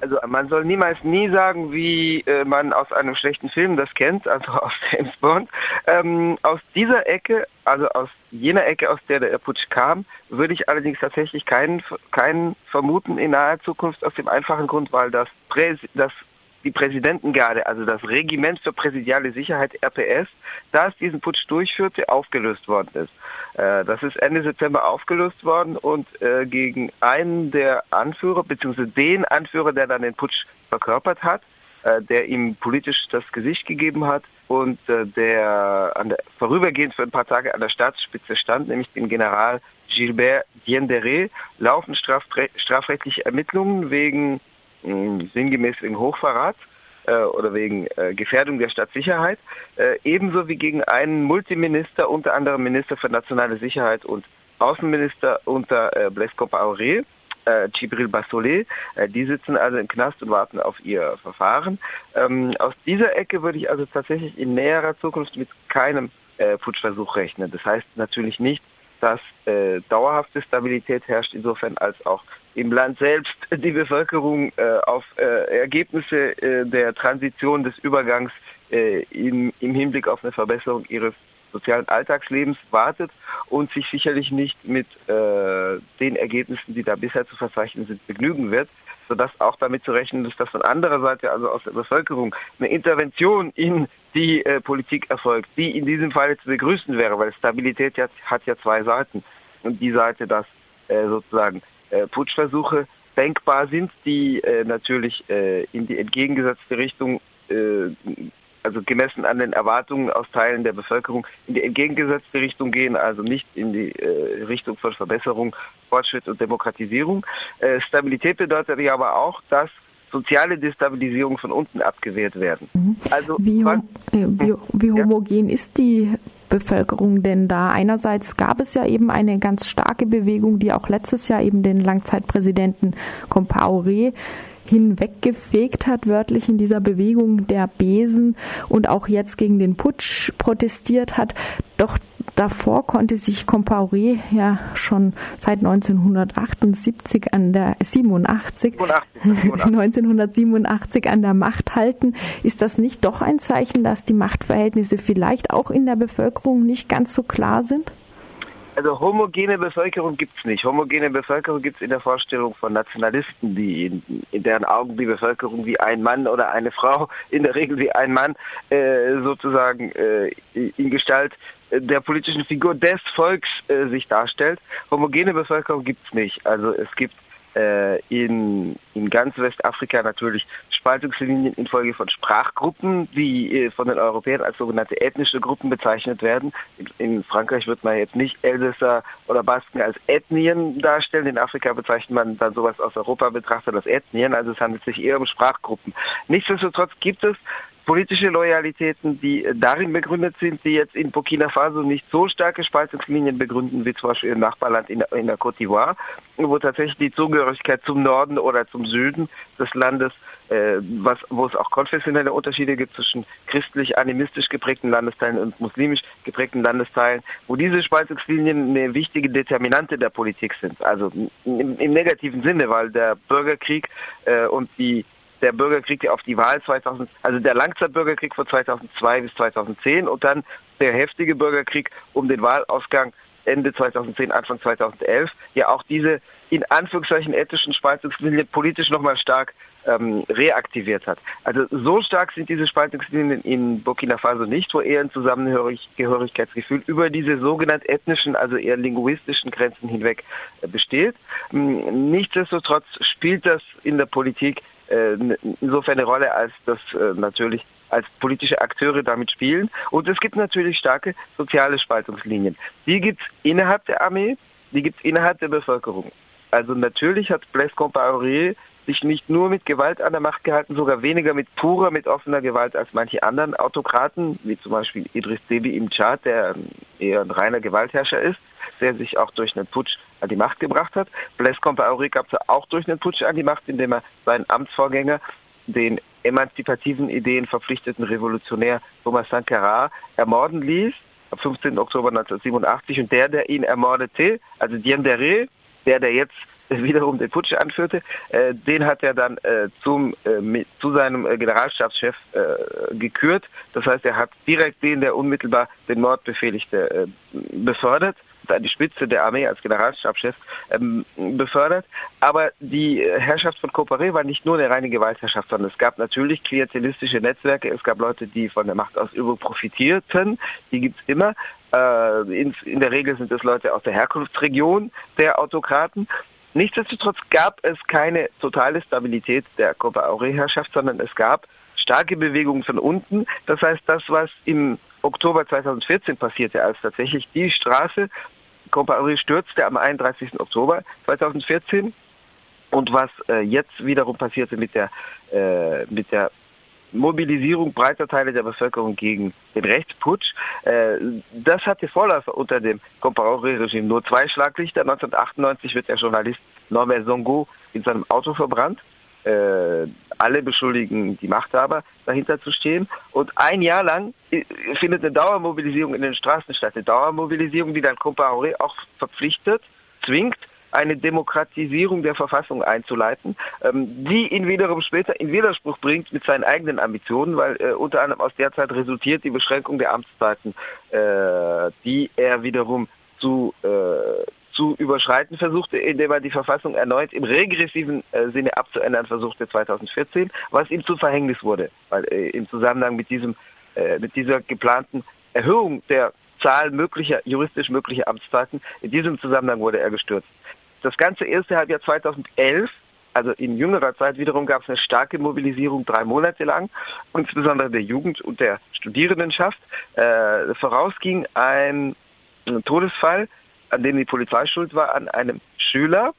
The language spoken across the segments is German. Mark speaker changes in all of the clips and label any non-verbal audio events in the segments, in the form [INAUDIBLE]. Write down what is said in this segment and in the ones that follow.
Speaker 1: Also man soll niemals nie sagen, wie äh, man aus einem schlechten Film das kennt, also [LAUGHS] aus James Bond. Ähm, aus dieser Ecke, also aus jener Ecke, aus der der Putsch kam, würde ich allerdings tatsächlich keinen, keinen vermuten in naher Zukunft aus dem einfachen Grund, weil das, Präs das die Präsidentengarde, also das Regiment für präsidiale Sicherheit RPS, das diesen Putsch durchführte, aufgelöst worden ist. Äh, das ist Ende September aufgelöst worden und äh, gegen einen der Anführer, beziehungsweise den Anführer, der dann den Putsch verkörpert hat, äh, der ihm politisch das Gesicht gegeben hat und der, der vorübergehend für ein paar Tage an der Staatsspitze stand, nämlich den General Gilbert Diendere, laufen strafrechtliche Ermittlungen wegen sinngemäß wegen Hochverrat äh, oder wegen äh, Gefährdung der Stadtsicherheit, äh, ebenso wie gegen einen Multiminister, unter anderem Minister für nationale Sicherheit und Außenminister unter äh, Blaise Compaoré, äh, Gibril. Äh, die sitzen also im Knast und warten auf ihr Verfahren. Ähm, aus dieser Ecke würde ich also tatsächlich in näherer Zukunft mit keinem äh, Putschversuch rechnen. Das heißt natürlich nicht, dass äh, dauerhafte Stabilität herrscht, insofern als auch im Land selbst die Bevölkerung äh, auf äh, Ergebnisse äh, der Transition des Übergangs äh, im, im Hinblick auf eine Verbesserung ihres sozialen Alltagslebens wartet und sich sicherlich nicht mit äh, den Ergebnissen, die da bisher zu verzeichnen sind, begnügen wird, sodass auch damit zu rechnen ist, dass von anderer Seite, also aus der Bevölkerung, eine Intervention in die äh, Politik erfolgt, die in diesem Fall zu begrüßen wäre, weil Stabilität ja, hat ja zwei Seiten. Und die Seite, dass sozusagen äh, Putschversuche denkbar sind, die äh, natürlich äh, in die entgegengesetzte Richtung, äh, also gemessen an den Erwartungen aus Teilen der Bevölkerung, in die entgegengesetzte Richtung gehen, also nicht in die äh, Richtung von Verbesserung, Fortschritt und Demokratisierung. Äh, Stabilität bedeutet ja aber auch, dass soziale Destabilisierung von unten abgewehrt werden.
Speaker 2: Mhm. Also wie, was, äh, wie, wie homogen ja? ist die Bevölkerung denn da? Einerseits gab es ja eben eine ganz starke Bewegung, die auch letztes Jahr eben den Langzeitpräsidenten Compaoré hinweggefegt hat, wörtlich in dieser Bewegung der Besen und auch jetzt gegen den Putsch protestiert hat. Doch davor konnte sich Compaoré ja schon seit 1978 an der 87, 87, 1987 an der Macht halten. Ist das nicht doch ein Zeichen, dass die Machtverhältnisse vielleicht auch in der Bevölkerung nicht ganz so klar sind?
Speaker 1: Also homogene Bevölkerung gibt es nicht. Homogene Bevölkerung gibt es in der Vorstellung von Nationalisten, die in, in, deren Augen die Bevölkerung wie ein Mann oder eine Frau, [LAUGHS] in der Regel wie ein Mann, äh, sozusagen äh, in Gestalt der politischen Figur des Volks äh, sich darstellt. Homogene Bevölkerung gibt es nicht. Also es gibt äh, in, in ganz Westafrika natürlich Spaltungslinien infolge von Sprachgruppen, die äh, von den Europäern als sogenannte ethnische Gruppen bezeichnet werden. In, Frankreich wird man jetzt nicht Elsässer oder Basken als Ethnien darstellen. In Afrika bezeichnet man dann sowas aus Europa betrachtet als Ethnien. Also es handelt sich eher um Sprachgruppen. Nichtsdestotrotz gibt es politische Loyalitäten, die darin begründet sind, die jetzt in Burkina Faso nicht so starke Spaltungslinien begründen, wie zum Beispiel im Nachbarland in, in der Côte d'Ivoire, wo tatsächlich die Zugehörigkeit zum Norden oder zum Süden des Landes, äh, was, wo es auch konfessionelle Unterschiede gibt zwischen christlich-animistisch geprägten Landesteilen und muslimisch geprägten Landesteilen, wo diese Spaltungslinien eine wichtige Determinante der Politik sind. Also im, im negativen Sinne, weil der Bürgerkrieg äh, und die der Bürgerkrieg auf die Wahl 2000, also der Langzeitbürgerkrieg von 2002 bis 2010 und dann der heftige Bürgerkrieg um den Wahlausgang Ende 2010, Anfang 2011, ja auch diese in Anführungszeichen ethischen Spaltungslinien politisch nochmal stark ähm, reaktiviert hat. Also so stark sind diese Spaltungslinien in Burkina Faso nicht, wo eher ein Zusammengehörigkeitsgefühl über diese sogenannten ethnischen, also eher linguistischen Grenzen hinweg äh, besteht. Ähm, nichtsdestotrotz spielt das in der Politik insofern eine Rolle, als das äh, natürlich als politische Akteure damit spielen. Und es gibt natürlich starke soziale Spaltungslinien. Die gibt es innerhalb der Armee, die gibt es innerhalb der Bevölkerung. Also natürlich hat Blaise Compaoré sich nicht nur mit Gewalt an der Macht gehalten, sogar weniger mit purer, mit offener Gewalt als manche anderen Autokraten, wie zum Beispiel Idris Deby im Tschad, der eher ein reiner Gewaltherrscher ist, der sich auch durch einen Putsch an die Macht gebracht hat. Blaise Compaoré gab es auch durch einen Putsch an die Macht, indem er seinen Amtsvorgänger, den emanzipativen Ideen verpflichteten Revolutionär Thomas Sankara, ermorden ließ, am 15. Oktober 1987. Und der, der ihn ermordete, also Diendere, der, der jetzt [LAUGHS] wiederum den Putsch anführte, äh, den hat er dann äh, zum, äh, mit, zu seinem äh, Generalstabschef äh, gekürt. Das heißt, er hat direkt den, der unmittelbar den Mord befehligte, äh, befördert an die Spitze der Armee als Generalstabschef ähm, befördert. Aber die Herrschaft von Kopare war nicht nur eine reine Gewaltherrschaft, sondern es gab natürlich klientelistische Netzwerke, es gab Leute, die von der Machtausübung profitierten, die gibt's immer. Äh, in, in der Regel sind es Leute aus der Herkunftsregion der Autokraten. Nichtsdestotrotz gab es keine totale Stabilität der Copa-Aure-Herrschaft, sondern es gab starke Bewegungen von unten. Das heißt, das, was im Oktober 2014 passierte, als tatsächlich die Straße Copa-Aure stürzte am 31. Oktober 2014 und was äh, jetzt wiederum passierte mit der, äh, mit der Mobilisierung breiter Teile der Bevölkerung gegen den Rechtsputsch. Äh, das hatte Vorläufer unter dem Compaoré-Regime. Nur zwei Schlaglichter. 1998 wird der Journalist Norbert Songo in seinem Auto verbrannt. Äh, alle beschuldigen die Machthaber, dahinter zu stehen. Und ein Jahr lang äh, findet eine Dauermobilisierung in den Straßen statt. Eine Dauermobilisierung, die dann Compaoré auch verpflichtet, zwingt, eine Demokratisierung der Verfassung einzuleiten, ähm, die ihn wiederum später in Widerspruch bringt mit seinen eigenen Ambitionen, weil äh, unter anderem aus der Zeit resultiert die Beschränkung der Amtszeiten, äh, die er wiederum zu äh, zu überschreiten versuchte, indem er die Verfassung erneut im regressiven äh, Sinne abzuändern versuchte 2014, was ihm zu Verhängnis wurde, weil äh, im Zusammenhang mit diesem äh, mit dieser geplanten Erhöhung der Zahl möglicher juristisch möglicher Amtszeiten in diesem Zusammenhang wurde er gestürzt. Das ganze erste Halbjahr 2011 also in jüngerer Zeit wiederum gab es eine starke Mobilisierung drei Monate lang, insbesondere der Jugend und der Studierendenschaft. Äh, vorausging ein Todesfall, an dem die Polizei schuld war, an einem Schüler,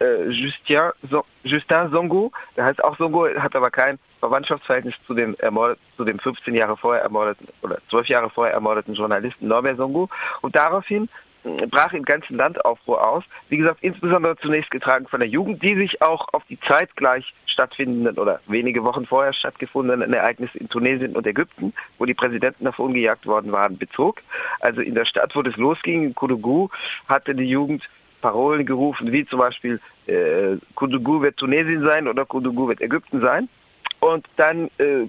Speaker 1: äh, Justin, so, Justin Songo, der heißt auch Songo, hat aber kein Verwandtschaftsverhältnis zu dem ermordet, zu dem 15 Jahre vorher ermordeten oder 12 Jahre vorher ermordeten Journalisten Norbert Songo. Und daraufhin brach im ganzen Land Aufruhr aus. Wie gesagt, insbesondere zunächst getragen von der Jugend, die sich auch auf die zeitgleich stattfindenden oder wenige Wochen vorher stattgefundenen Ereignisse in Tunesien und Ägypten, wo die Präsidenten davon gejagt worden waren, bezog. Also in der Stadt, wo das losging, in Koudougou, hatte die Jugend Parolen gerufen, wie zum Beispiel äh, Koudougou wird Tunesien sein oder Koudougou wird Ägypten sein. Und dann äh,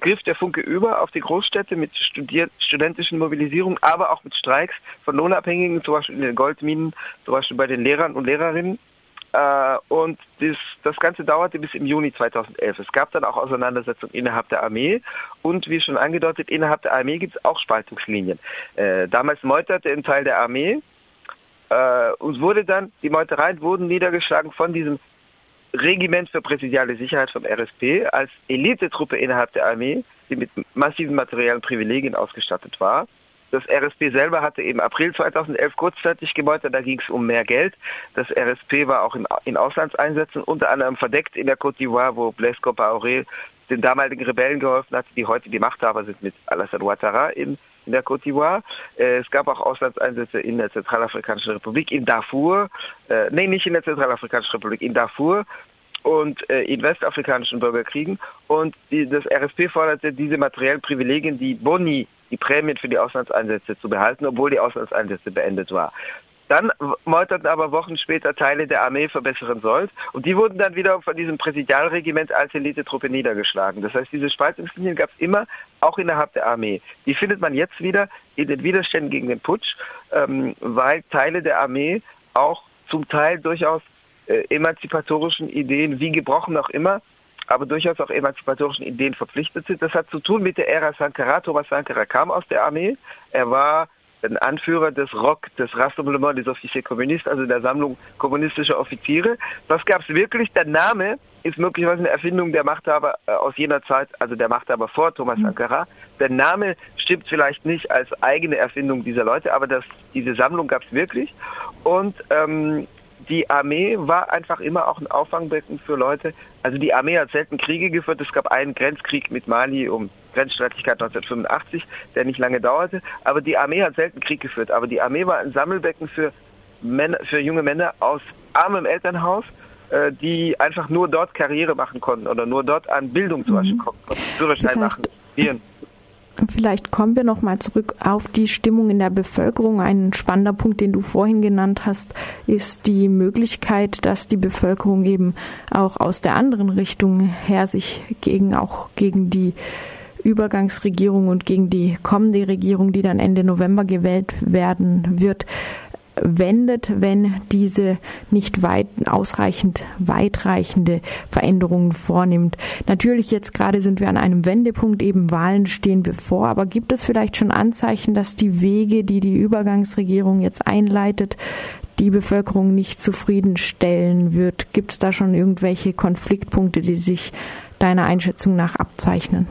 Speaker 1: griff der Funke über auf die Großstädte mit studiert, studentischen Mobilisierungen, aber auch mit Streiks von Lohnabhängigen, zum Beispiel in den Goldminen, zum Beispiel bei den Lehrern und Lehrerinnen. Äh, und das, das Ganze dauerte bis im Juni 2011. Es gab dann auch Auseinandersetzungen innerhalb der Armee und wie schon angedeutet, innerhalb der Armee gibt es auch Spaltungslinien. Äh, damals meuterte ein Teil der Armee äh, und wurde dann, die Meutereien wurden niedergeschlagen von diesem Regiment für präsidiale Sicherheit vom RSP als Elitetruppe innerhalb der Armee, die mit massiven materiellen Privilegien ausgestattet war. Das RSP selber hatte im April 2011 kurzzeitig gemeutert, da ging es um mehr Geld. Das RSP war auch in, in Auslandseinsätzen, unter anderem verdeckt in der Côte d'Ivoire, wo Blaise Compaoré den damaligen Rebellen geholfen hat, die heute die Machthaber sind mit Alassane Ouattara in, in der Côte d'Ivoire. Äh, es gab auch Auslandseinsätze in der Zentralafrikanischen Republik, in Darfur, äh, nee, nicht in der Zentralafrikanischen Republik, in Darfur und äh, in westafrikanischen Bürgerkriegen. Und die, das RSP forderte diese materiellen Privilegien, die Boni, die Prämien für die Auslandseinsätze zu behalten, obwohl die Auslandseinsätze beendet war. Dann meuterten aber Wochen später Teile der Armee verbessern sollt und die wurden dann wieder von diesem Präsidialregiment als Elitetruppe niedergeschlagen. Das heißt, diese Spaltungslinien gab es immer, auch innerhalb der Armee. Die findet man jetzt wieder in den Widerständen gegen den Putsch, ähm, weil Teile der Armee auch zum Teil durchaus äh, emanzipatorischen Ideen, wie gebrochen auch immer, aber durchaus auch emanzipatorischen Ideen verpflichtet sind. Das hat zu tun mit der Ära Sankara. Thomas Sankara kam aus der Armee. Er war ein Anführer des ROC, des Rassemblement des Officiers Communistes, also der Sammlung kommunistischer Offiziere. Das gab es wirklich. Der Name ist möglicherweise eine Erfindung der Machthaber äh, aus jener Zeit, also der Machthaber vor Thomas mhm. Sankara. Der Name stimmt vielleicht nicht als eigene Erfindung dieser Leute, aber das, diese Sammlung gab es wirklich. Und ähm, die Armee war einfach immer auch ein Auffangbecken für Leute. Also die Armee hat selten Kriege geführt. Es gab einen Grenzkrieg mit Mali um Grenzstreitigkeit 1985, der nicht lange dauerte. Aber die Armee hat selten Krieg geführt. Aber die Armee war ein Sammelbecken für, Männer, für junge Männer aus armem Elternhaus, äh, die einfach nur dort Karriere machen konnten oder nur dort an Bildung zum Beispiel mhm. kommen konnten. Führerschein machen, studieren.
Speaker 2: Vielleicht kommen wir noch mal zurück auf die Stimmung in der Bevölkerung. Ein spannender Punkt, den du vorhin genannt hast, ist die Möglichkeit, dass die Bevölkerung eben auch aus der anderen Richtung her sich gegen auch gegen die Übergangsregierung und gegen die kommende Regierung, die dann Ende November gewählt werden wird, wendet, wenn diese nicht weit, ausreichend weitreichende Veränderungen vornimmt. Natürlich jetzt gerade sind wir an einem Wendepunkt, eben Wahlen stehen bevor, aber gibt es vielleicht schon Anzeichen, dass die Wege, die die Übergangsregierung jetzt einleitet, die Bevölkerung nicht zufriedenstellen wird? Gibt es da schon irgendwelche Konfliktpunkte, die sich deiner Einschätzung nach abzeichnen?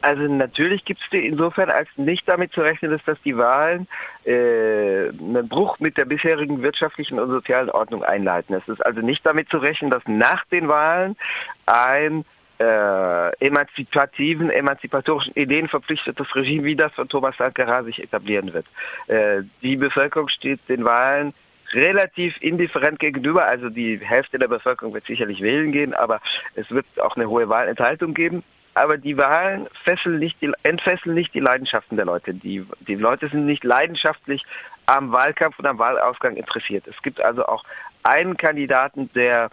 Speaker 1: Also natürlich gibt es insofern, als nicht damit zu rechnen ist, dass die Wahlen äh, einen Bruch mit der bisherigen wirtschaftlichen und sozialen Ordnung einleiten. Es ist also nicht damit zu rechnen, dass nach den Wahlen ein äh, emanzipativen, emanzipatorischen Ideen verpflichtetes Regime wie das von Thomas Sankara sich etablieren wird. Äh, die Bevölkerung steht den Wahlen relativ indifferent gegenüber. Also die Hälfte der Bevölkerung wird sicherlich wählen gehen, aber es wird auch eine hohe Wahlenthaltung geben aber die Wahlen fesseln nicht die, entfesseln nicht die Leidenschaften der Leute. Die, die Leute sind nicht leidenschaftlich am Wahlkampf und am Wahlausgang interessiert. Es gibt also auch einen Kandidaten, der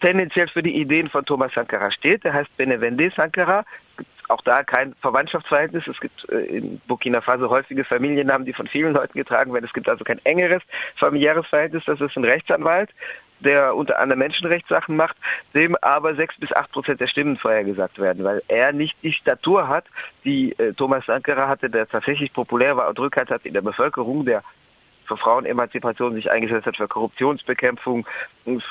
Speaker 1: tendenziell für die Ideen von Thomas Sankara steht. Der heißt Benevende Sankara. Es gibt auch da kein Verwandtschaftsverhältnis. Es gibt äh, in Burkina Faso häufige Familiennamen, die von vielen Leuten getragen werden. Es gibt also kein engeres familiäres Verhältnis. Das ist ein Rechtsanwalt, der unter anderem Menschenrechtssachen macht, dem aber sechs bis acht Prozent der Stimmen vorhergesagt werden, weil er nicht die Statur hat, die äh, Thomas Sankara hatte, der tatsächlich populär war und Rückhalt hat in der Bevölkerung, der für Frauenemanzipation sich eingesetzt hat, für Korruptionsbekämpfung,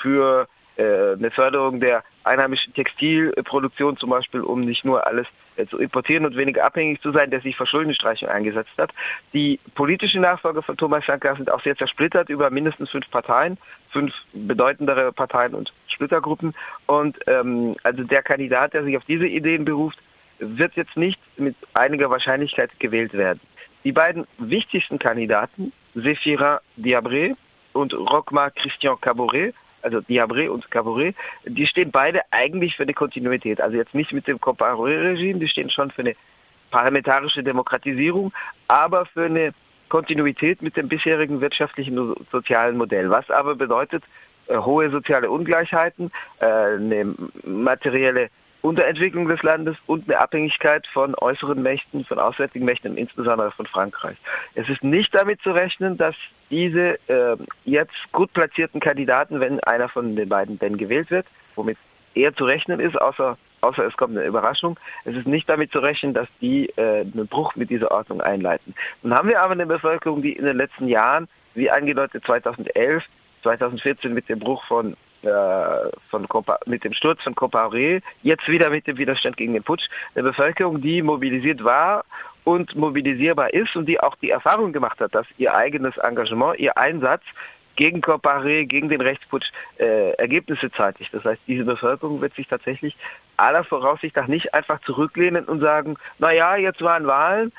Speaker 1: für eine Förderung der einheimischen Textilproduktion zum Beispiel, um nicht nur alles äh, zu importieren und weniger abhängig zu sein, der sich für Schuldenstreichung eingesetzt hat. Die politischen Nachfolger von Thomas Sankara sind auch sehr zersplittert über mindestens fünf Parteien, fünf bedeutendere Parteien und Splittergruppen. Und ähm, also der Kandidat, der sich auf diese Ideen beruft, wird jetzt nicht mit einiger Wahrscheinlichkeit gewählt werden. Die beiden wichtigsten Kandidaten, Zéphirin Diabré und Rockmar Christian Caboret, also Diabré und Caboret, die stehen beide eigentlich für eine Kontinuität. Also jetzt nicht mit dem Compaoré-Regime, die stehen schon für eine parlamentarische Demokratisierung, aber für eine Kontinuität mit dem bisherigen wirtschaftlichen und sozialen Modell. Was aber bedeutet äh, hohe soziale Ungleichheiten, äh, eine materielle Unterentwicklung des Landes und eine Abhängigkeit von äußeren Mächten, von auswärtigen Mächten, insbesondere von Frankreich. Es ist nicht damit zu rechnen, dass diese äh, jetzt gut platzierten Kandidaten, wenn einer von den beiden denn gewählt wird, womit eher zu rechnen ist, außer, außer es kommt eine Überraschung, es ist nicht damit zu rechnen, dass die äh, einen Bruch mit dieser Ordnung einleiten. Nun haben wir aber eine Bevölkerung, die in den letzten Jahren, wie angedeutet 2011, 2014 mit dem Bruch von äh, von Compa mit dem Sturz von Compaoré, jetzt wieder mit dem Widerstand gegen den Putsch, eine Bevölkerung, die mobilisiert war und mobilisierbar ist und die auch die Erfahrung gemacht hat, dass ihr eigenes Engagement, ihr Einsatz gegen Comparé, gegen den Rechtsputsch äh, Ergebnisse zeitigt. Das heißt, diese Bevölkerung wird sich tatsächlich aller Voraussicht nach nicht einfach zurücklehnen und sagen, na ja, jetzt waren Wahlen,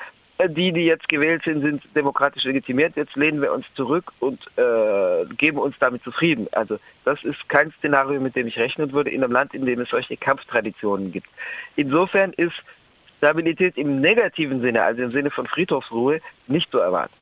Speaker 1: die, die jetzt gewählt sind, sind demokratisch legitimiert, jetzt lehnen wir uns zurück und äh, geben uns damit zufrieden. Also das ist kein Szenario, mit dem ich rechnen würde in einem Land, in dem es solche Kampftraditionen gibt. Insofern ist Stabilität im negativen Sinne, also im Sinne von Friedhofsruhe, nicht zu erwarten.